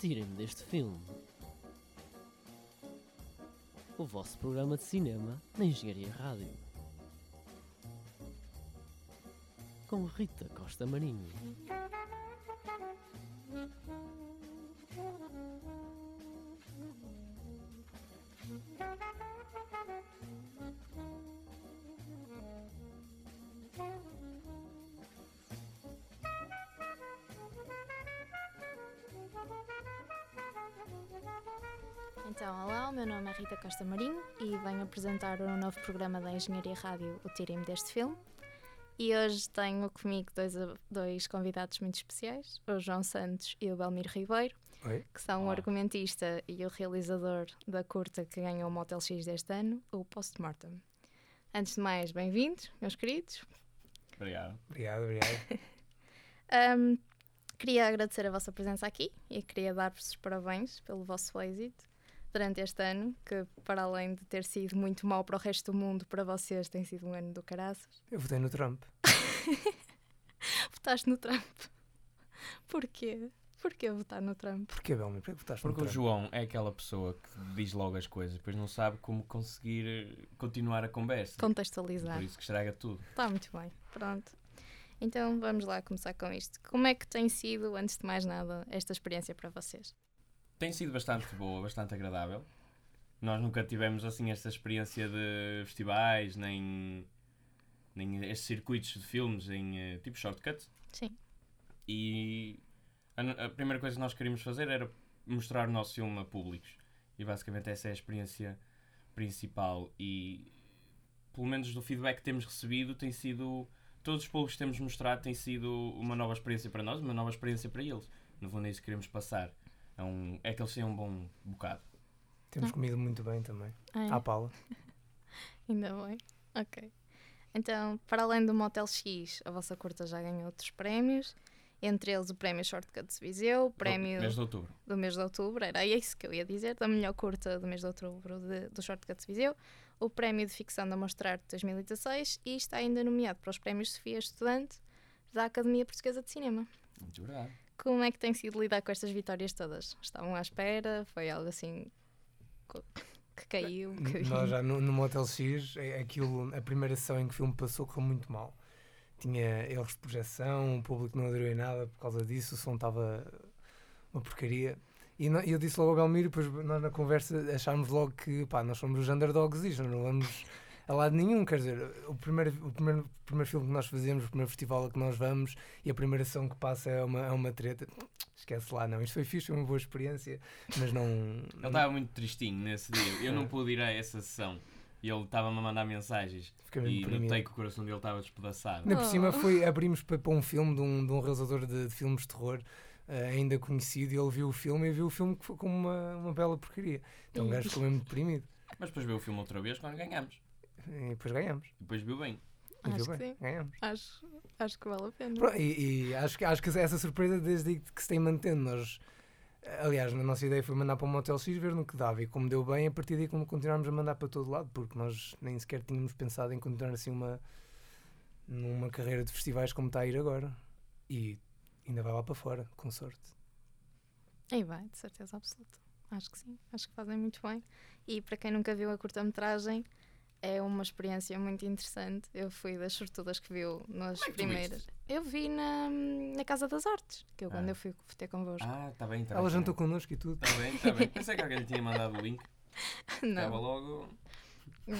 Tirem-me deste filme. O vosso programa de cinema na Engenharia Rádio. Com Rita Costa Marinho. Então, olá, o meu nome é Rita Costa Marinho e venho apresentar o novo programa da Engenharia Rádio, o Tirem-me deste filme. E hoje tenho comigo dois, dois convidados muito especiais, o João Santos e o Belmiro Ribeiro, Oi. que são o argumentista e o realizador da curta que ganhou o Motel X deste ano, o Postmortem. Antes de mais, bem-vindos, meus queridos. Obrigado. Obrigado, obrigado. Ahm, queria agradecer a vossa presença aqui e queria dar-vos os parabéns pelo vosso êxito durante este ano, que para além de ter sido muito mau para o resto do mundo, para vocês tem sido um ano do caraças. Eu votei no Trump. Votaste no Trump. Porquê? Porquê votar no Trump? Porquê, Belmi? Porquê que votaste Porque no o Trump? João é aquela pessoa que diz logo as coisas, depois não sabe como conseguir continuar a conversa. Contextualizar. Por isso que estraga tudo. Está muito bem. Pronto. Então vamos lá começar com isto. Como é que tem sido, antes de mais nada, esta experiência para vocês? Tem sido bastante boa, bastante agradável. Nós nunca tivemos assim esta experiência de festivais, nem, nem estes circuitos de filmes em eh, tipo shortcuts. Sim. E a, a primeira coisa que nós queríamos fazer era mostrar o nosso filme a públicos. E basicamente essa é a experiência principal. E pelo menos do feedback que temos recebido, tem sido. Todos os públicos que temos mostrado tem sido uma nova experiência para nós, uma nova experiência para eles. No fundo é isso que queremos passar. É, um, é que eles tenham um bom bocado. Temos comido muito bem também. Ah, é? À pala. Ainda bem. Ok. Então, para além do Motel X, a vossa curta já ganhou outros prémios, entre eles o prémio Shortcuts Viseu, o prémio Mês de outubro. do mês de outubro, era isso que eu ia dizer, da melhor curta do mês de outubro de- do Shortcuts Viseu, o prémio de ficção da Mostrar de 2016 e está ainda nomeado para os prémios Sofia Estudante da Academia Portuguesa de Cinema. Muito obrigado. Como é que tem sido lidar com estas vitórias todas? Estavam à espera? Foi algo assim que caiu? Nós já no, no Motel X, é- aquilo, a primeira sessão em que o filme passou correu muito mal. Tinha erros de projeção, o público não aderiu em nada por causa disso, o som estava uma porcaria. E e eu disse logo ao Belmiro, depois nós na conversa achámos logo que pá, nós somos os underdogs e já não vamos a lado nenhum. Quer dizer, o primeiro, o primeiro, o primeiro filme que nós fazemos, o primeiro festival a que nós vamos e a primeira ação que passa é uma, é uma treta. Esquece lá, não. Isto foi fixe, foi uma boa experiência, mas não. Ele estava muito tristinho nesse dia. Eu não pude ir a essa sessão. E ele estava-me a mandar mensagens. E deprimido. notei que o coração dele estava despedaçado. Ainda por cima Oh. foi, abrimos para, para um filme de um, de um realizador de, de filmes de terror eh, ainda conhecido e ele viu o filme e viu o filme que foi como uma, uma bela porcaria. Então o gajo ficou mesmo deprimido. Mas depois viu o filme outra vez quando ganhamos. E depois ganhamos. E depois viu bem. E Acho viu que bem, sim. ganhamos. Acho, acho que vale a pena. Pronto, e e acho, que- acho que essa surpresa desde que se tem mantendo. Nós, aliás, a nossa ideia foi mandar para o Motel X ver no que dava e como deu bem, a partir daí como continuámos a mandar para todo lado, porque nós nem sequer tínhamos pensado em continuar assim uma numa carreira de festivais como está a ir agora. E ainda vai lá para fora, com sorte. Aí vai, de certeza absoluta. Acho que sim, acho que fazem muito bem. E para quem nunca viu a curta-metragem, é uma experiência muito interessante. Eu fui das sortudas que viu nas Como é que tu primeiras. Eu vi na, na Casa das Artes, que eu quando Ah. eu fui ter convosco. Ah, está bem, está Ela bem. jantou connosco e tudo. Está bem, está bem. Pensei que alguém lhe tinha mandado o link. Estava não, logo. não.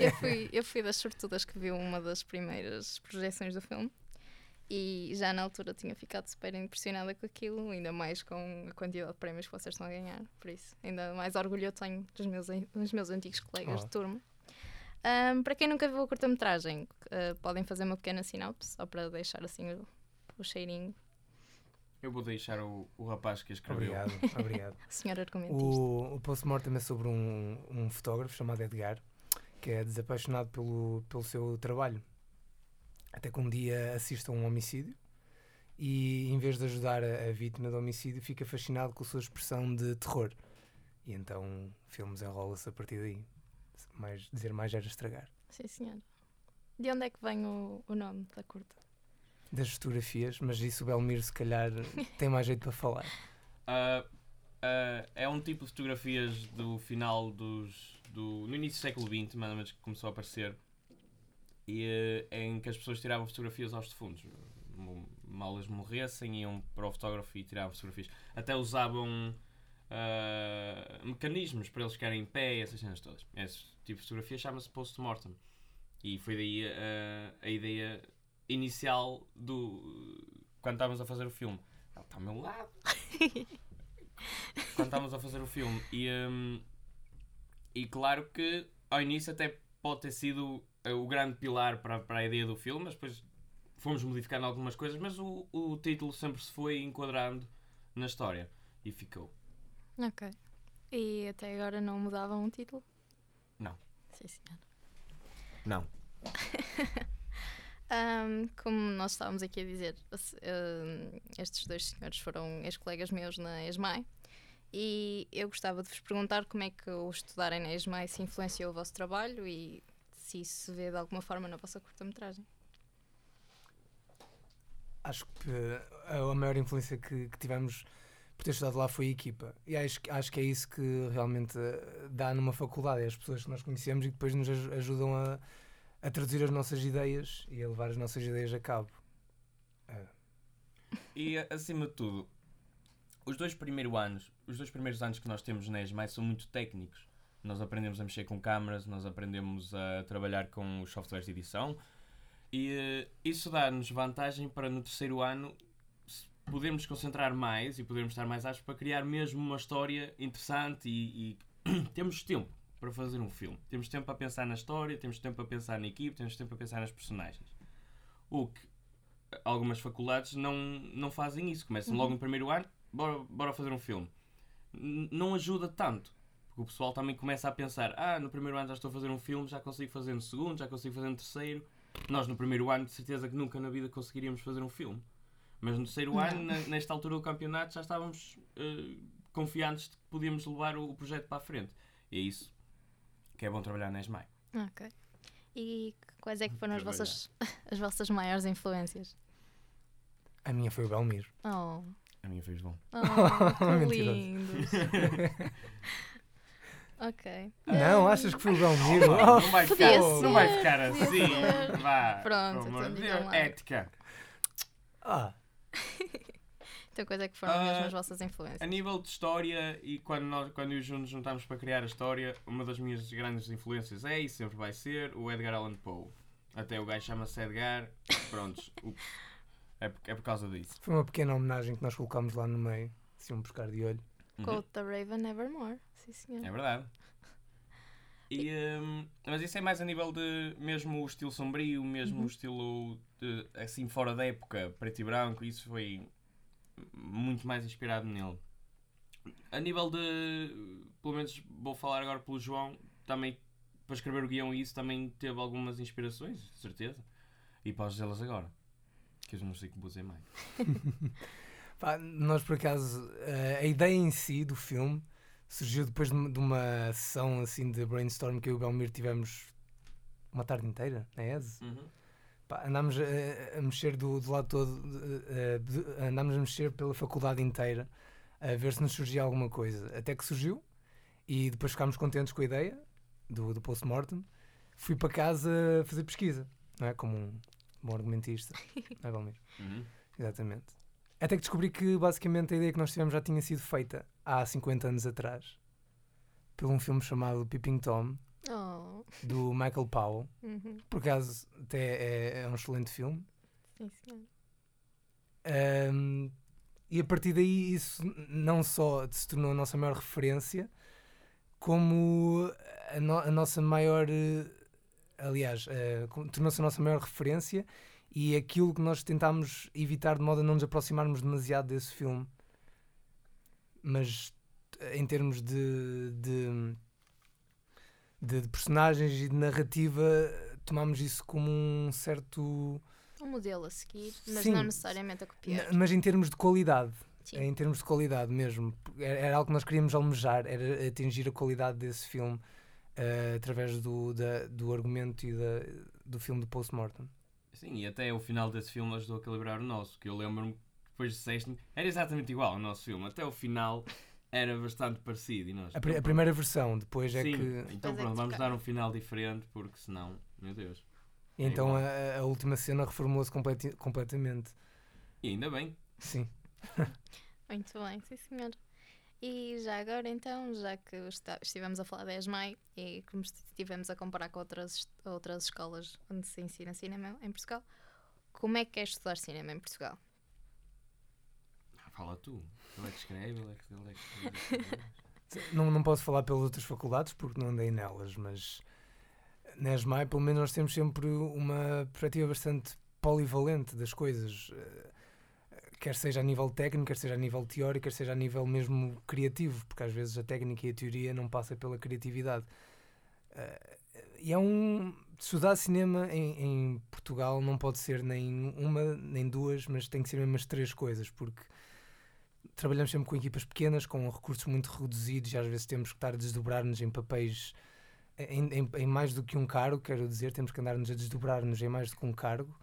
Eu, eu fui, eu fui das sortudas que viu uma das primeiras projeções do filme. E já na altura tinha ficado super impressionada com aquilo, ainda mais com a quantidade de prémios que vocês estão a ganhar. Por isso, ainda mais orgulho eu tenho dos meus, dos meus antigos colegas Oh. de turma. Ahm, para quem nunca viu a curta-metragem, ah, podem fazer uma pequena sinopse, só para deixar assim o, o cheirinho. Eu vou deixar o, o rapaz que escreveu. Obrigado, obrigado. Senhor argumentista. O, o post-mortem é sobre um, um fotógrafo chamado Edgar, que é desapaixonado pelo, pelo seu trabalho. Até que um dia assiste a um homicídio e, em vez de ajudar a, a vítima do homicídio, fica fascinado com a sua expressão de terror. E então o filme desenrola-se a partir daí. Mais, dizer mais era estragar. Sim, senhor. De onde é que vem o, o nome da curta? das fotografias, mas isso o Belmiro se calhar tem mais jeito para falar. Ah, ah, é um tipo de fotografias do final dos. Do, no início do século XX, mais ou menos, que começou a aparecer. E, eh, em que as pessoas tiravam fotografias aos defuntos. Mal eles morressem, iam para o fotógrafo e tiravam fotografias. Até usavam ah, mecanismos para eles ficarem em pé, essas cenas todas. Esse tipo de fotografia chama-se post-mortem. E foi daí ah, a ideia inicial do. quando estávamos a fazer o filme. Ela está ao meu lado quando estávamos a fazer o filme. E, hum, e claro que ao início até pode ter sido o grande pilar para, para a ideia do filme, mas depois fomos modificando algumas coisas, mas o, o título sempre se foi enquadrando na história e ficou. Ok. E até agora não mudavam o título? Não. Sim, senhor. Não. Ahm, como nós estávamos aqui a dizer, estes dois senhores foram ex-colegas meus na ESMAI e eu gostava de vos perguntar como é que o estudarem na ESMAI se influenciou o vosso trabalho e se isso se vê de alguma forma na vossa curta-metragem. Acho que a, maior influência que, que tivemos por ter estudado lá foi a equipa. E acho, que- acho que é isso que realmente eh, dá numa faculdade, é as pessoas que nós conhecemos e que depois nos aj- ajudam a, a traduzir as nossas ideias e a levar as nossas ideias a cabo. E acima de tudo, os dois primeiros anos, os dois primeiros anos que nós temos na ESMAI são muito técnicos. Nós aprendemos a mexer com câmaras, nós aprendemos a trabalhar com os softwares de edição e eh, isso dá-nos vantagem para no terceiro ano podermos concentrar mais e podermos estar mais aptos para criar mesmo uma história interessante e, e temos tempo para fazer um filme. Temos tempo para pensar na história, temos tempo para pensar na equipe, temos tempo para pensar nas personagens. O que algumas faculdades não, não fazem isso. Começam logo no primeiro ano, bora, bora fazer um filme. N- não ajuda tanto. Porque o pessoal também começa a pensar: ah, no primeiro ano já estou a fazer um filme, já consigo fazer no segundo, já consigo fazer no terceiro. Nós, no primeiro ano, de certeza que nunca na vida conseguiríamos fazer um filme. Mas no terceiro ano, na- nesta altura do campeonato, já estávamos eh, confiantes de que podíamos levar o, o projeto para a frente. E é isso que é bom trabalhar na ESMAI. Ok. E quais é que foram as vossas, as vossas maiores influências? A minha foi o Belmiro. Oh, A minha fez bom. oh que Mentiroso. ok. Não, Ah, achas que foi o Belmiro? Não vai ficar, ser, não vai ficar assim. Vá. Pronto, então digam lá. Ética. Ah, Então, quais é que foram Ah, mesmo as vossas influências? A nível de história, e quando, nós, quando eu e o Juno nos juntámos para criar a história, uma das minhas grandes influências é e sempre vai ser o Edgar Allan Poe. Até o gajo chama-se Edgar, prontos. É, por- é por causa disso. foi uma pequena homenagem que nós colocámos lá no meio. Assim, um pescar de olho. Uhum. Quote the Raven Nevermore. Sim, senhor. É verdade. E, hum, mas isso é mais a nível de mesmo o estilo sombrio, mesmo Uhum. o estilo de, assim fora da época, preto e branco, isso foi muito mais inspirado nele. A nível de, pelo menos vou falar agora pelo João, também para escrever o guião e isso também teve algumas inspirações, certeza. E podes dizê-las agora, que eu não sei como vou dizer mais. Pá, nós, por acaso, eh, a ideia em si do filme surgiu depois de uma- sessão assim de brainstorm que eu e o Belmiro tivemos uma tarde inteira, na ESE. Pá, andámos a, a mexer do, do lado todo, eh, andámos a mexer pela faculdade inteira a ver se nos surgia alguma coisa. Até que surgiu e depois ficámos contentes com a ideia do, do post-mortem. Fui para casa fazer pesquisa, não é? Como um bom argumentista, não é, Belmiro? Uhum. Exatamente. Até que descobri que basicamente a ideia que nós tivemos já tinha sido feita há 50 anos atrás por um filme chamado Peeping Tom, Oh, do Michael Powell. uhum. Por acaso até é, é um excelente filme. Sim, senhor. Ahm, e a partir daí isso não só se tornou a nossa maior referência, como a, no- a nossa maior. eh, Aliás, como- tornou-se a nossa maior referência e aquilo que nós tentámos evitar de modo a não nos aproximarmos demasiado desse filme. Mas em termos de, de, de- de personagens e de narrativa, tomámos isso como um certo. Um modelo a seguir, mas Sim. não necessariamente a copiar. Mas em termos de qualidade, Sim. em termos de qualidade mesmo, era, era algo que nós queríamos almejar, era atingir a qualidade desse filme eh, através do, da- do argumento e da- do filme do Postmortem. Sim, e até o final desse filme ajudou a calibrar o nosso, que eu lembro-me que depois disseste era exatamente igual ao nosso filme. Até o final era bastante parecido. E nós, A, pri- então, a primeira versão, depois é Sim, que. então é pronto, vamos dar um final diferente, porque senão, meu Deus. e então a, a última cena reformulou-se completamente. E ainda bem, Sim. Muito bem, sim senhor. E já agora então, já que está- estivemos a falar de ESMAI e como estivemos a comparar com outras, outras escolas onde se ensina cinema em Portugal, como é que é estudar cinema em Portugal? fala tu. Ele é que escreve, ele é que, ele é que escreve. Não, não posso falar pelas outras faculdades porque não andei nelas, mas na ESMAI, pelo menos, nós temos sempre uma perspectiva bastante polivalente das coisas. Quer seja a nível técnico, quer seja a nível teórico, quer seja a nível mesmo criativo, porque às vezes a técnica e a teoria não passa pela criatividade. Eh, E é um. Estudar cinema em, em Portugal não pode ser nem uma nem duas, mas tem que ser mesmo as três coisas, porque trabalhamos sempre com equipas pequenas, com recursos muito reduzidos e às vezes temos que estar a desdobrar-nos em papéis em, em- em mais do que um cargo, quero dizer, temos que andar-nos a desdobrar-nos em mais do que um cargo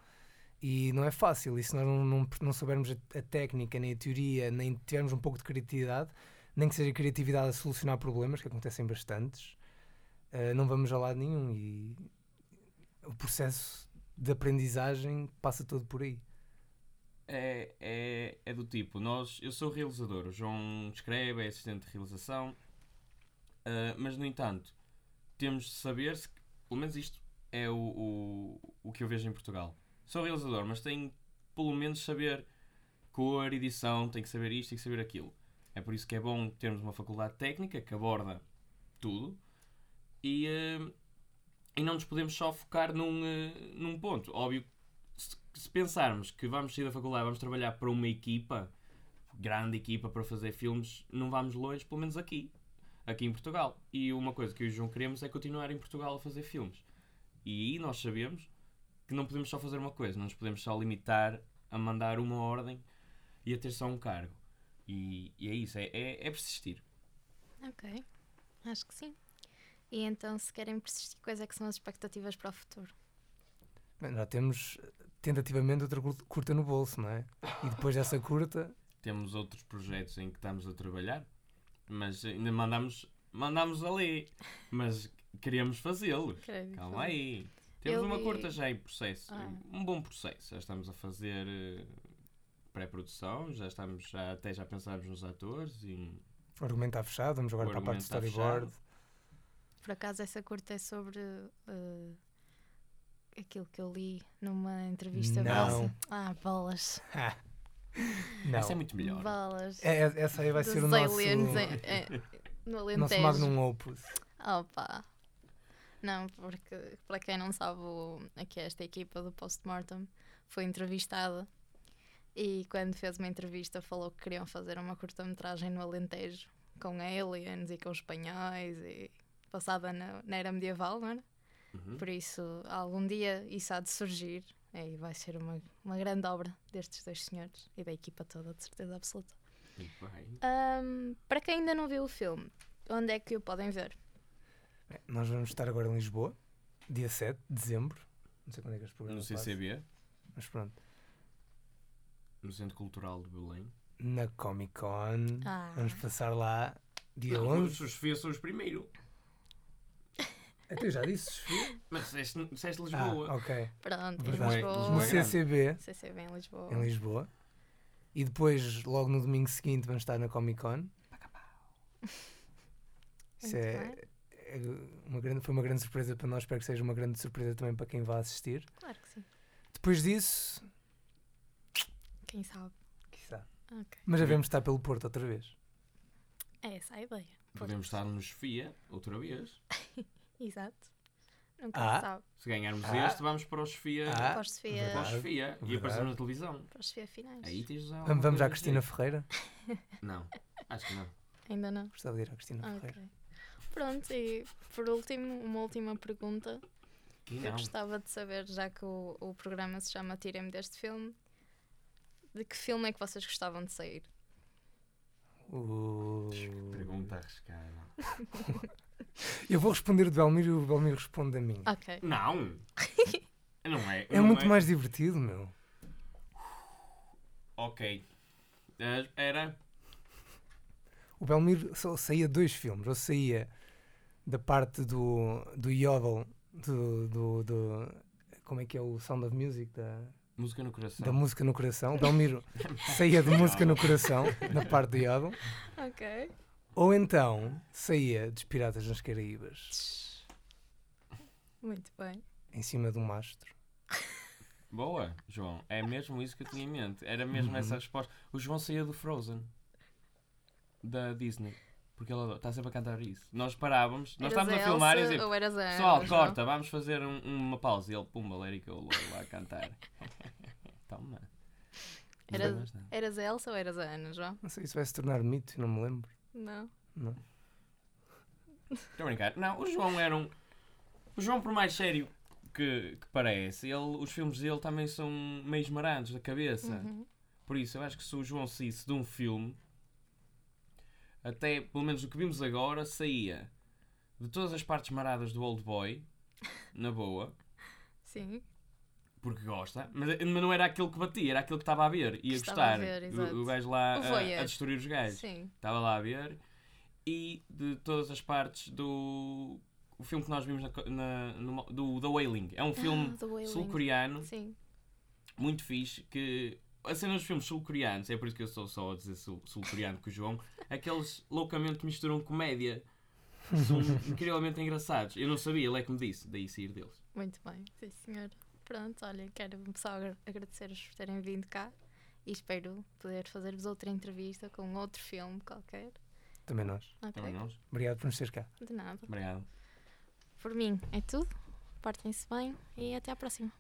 e não é fácil. E se nós não, não, não soubermos a, a técnica, nem a teoria, nem tivermos um pouco de criatividade, nem que seja criatividade a solucionar problemas, que acontecem bastantes, eh, não vamos a lado nenhum. E o processo de aprendizagem passa todo por aí. é, é, é do tipo, nós, eu sou realizador, o João escreve, é assistente de realização, ah, mas no entanto, temos de saber se, pelo menos isto é o, o, o que eu vejo em Portugal. Sou realizador, mas tenho pelo menos saber cor, edição, tenho que saber isto, tenho que saber aquilo. É por isso que é bom termos uma faculdade técnica que aborda tudo e, ah, e não nos podemos só focar num, ah, num ponto. Óbvio se, se pensarmos que vamos sair da faculdade, vamos trabalhar para uma equipa, grande equipa para fazer filmes, não vamos longe, pelo menos aqui, aqui em Portugal. E uma coisa que eu e o João queremos é continuar em Portugal a fazer filmes. E nós sabemos que não podemos só fazer uma coisa, não nos podemos só limitar a mandar uma ordem e a ter só um cargo. E, e é isso, é, é, é persistir. Ok, acho que sim. E então, se querem persistir, quais é que são as expectativas para o futuro? Bem, já temos tentativamente outra cur- curta no bolso, não é? E depois dessa curta, Temos outros projetos em que estamos a trabalhar, mas ainda mandamos, mandamos ali, mas queríamos fazê-los. Calma aí. Temos uma curta já em processo. Ah. Um bom processo. Já estamos a fazer eh, pré-produção, já estamos já, até já pensámos nos atores e o argumento está fechado, vamos agora para a parte do storyboard. Por acaso, essa curta é sobre eh, aquilo que eu li numa entrevista. Não. Ah, bolas. Não. Isso é muito melhor. Bolas. É, é- essa aí vai Dos ser o nosso, aliens é- é- no nosso Alentejo. magnum opus. Opa! Não, porque para quem não sabe, o, aqui esta equipa do Postmortem foi entrevistada e quando fez uma entrevista falou que queriam fazer uma curta-metragem no Alentejo com aliens e com espanhóis e passada na, na era medieval, não era? Uhum. Por isso, algum dia isso há de surgir e vai ser uma, uma grande obra destes dois senhores e da equipa toda, de certeza absoluta. Ahm, para quem ainda não viu o filme, onde é que o podem ver? Bem, nós vamos estar agora em Lisboa, dia 7 de dezembro. Não sei quando é que este No programa passa, CCB, mas pronto. no Centro Cultural de Belém. Na Comic Con, Ah. vamos passar lá dia Não, 11. os Sofia são os primeiros. Até eu já disse, Sofia? Mas disseste, disseste Ah, Lisboa. ok. Pronto, em Verdade. Lisboa. No Lisboa grande. CCB, CCB em Lisboa. em Lisboa. E depois, logo no domingo seguinte, vamos estar na Comic Con. Isso é. É uma grande, foi uma grande surpresa para nós. Espero que seja uma grande surpresa também para quem vai assistir. Claro que sim. Depois disso, Quem sabe. quiçá. Ok. Mas devemos estar pelo Porto outra vez. É essa a ideia. Podemos estar no Sofia outra vez. Exato. Nunca Ah. se sabe. Se ganharmos Ah. este, vamos para o Sofia. Ah. Para os Sofia, para o e aparecemos na televisão. para os Sofia finais. Aí tens Vamos, à Cristina Ferreira. Não, acho que não. Ainda não. Gostava de ir à Cristina Ah, Ferreira. Pronto, e por último, uma última pergunta. Que Eu não. gostava de saber, já que o, o programa se chama Tirem-me deste filme, de que filme é que vocês gostavam de sair? Uh, Pergunta arriscada. Eu vou responder do Belmiro e o Belmiro responde a mim. Ok. Não! Não é? É não muito mais divertido, meu. Ok. Eh, Era. O Belmiro só saía dois filmes. Ou saía da parte do, do Yodel, do, do, do- Como é que é o Sound of Music? Da, Música no coração. da música no coração. O Belmiro saía de música no coração, na parte do Yodel. Ok. Ou então saía dos Piratas nas Caraíbas, Muito bem. em cima de um mastro. Boa, João. É mesmo isso que eu tinha em mente. Era mesmo Uhum. essa resposta. O João saía do Frozen. Da Disney. Porque ele está sempre a cantar isso. Nós parávamos, nós Eras estávamos a Elsa filmar e eras Ana, pessoal, corta, vamos fazer um- uma pausa. E ele, pumba, Lérica, o louro lá a cantar. Toma. Não Era- dá mais nada. Eras a Elsa ou eras a Ana, João? Não sei se vai se tornar mito, não me lembro. Não. Não. Estou a brincar. Não, o João era um. O João, por mais sério que, que parece, ele, os filmes dele também são meio esmarados da cabeça. Uhum. Por isso, eu acho que se o João saísse de um filme, até pelo menos o que vimos agora, saía de todas as partes maradas do Old Boy, na boa, Sim. porque gosta, mas, mas não era aquilo que batia, era aquilo que estava a ver, Que estava gostar. a ver, o, o gajo lá O a, a destruir os gajos. Sim. Estava lá a ver. E de todas as partes do. O filme que nós vimos na, na- no- do The Wailing. É um filme Ah, The Wailing. sul-coreano Sim. muito fixe que a cena dos filmes sul-coreanos, é por isso que eu estou só a dizer sul- sul-coreano com o João, é que eles loucamente misturam comédia. São incrivelmente engraçados. Eu não sabia, ele é que me disse, daí sair deles. Muito bem. Sim, senhor. Pronto, olha, quero só agra- agradecer-vos por terem vindo cá e espero poder fazer-vos outra entrevista com outro filme qualquer. Também nós. Ok? Também nós. Obrigado por nos teres cá. De nada. Obrigado. Por mim é tudo. Portem-se bem e até à próxima.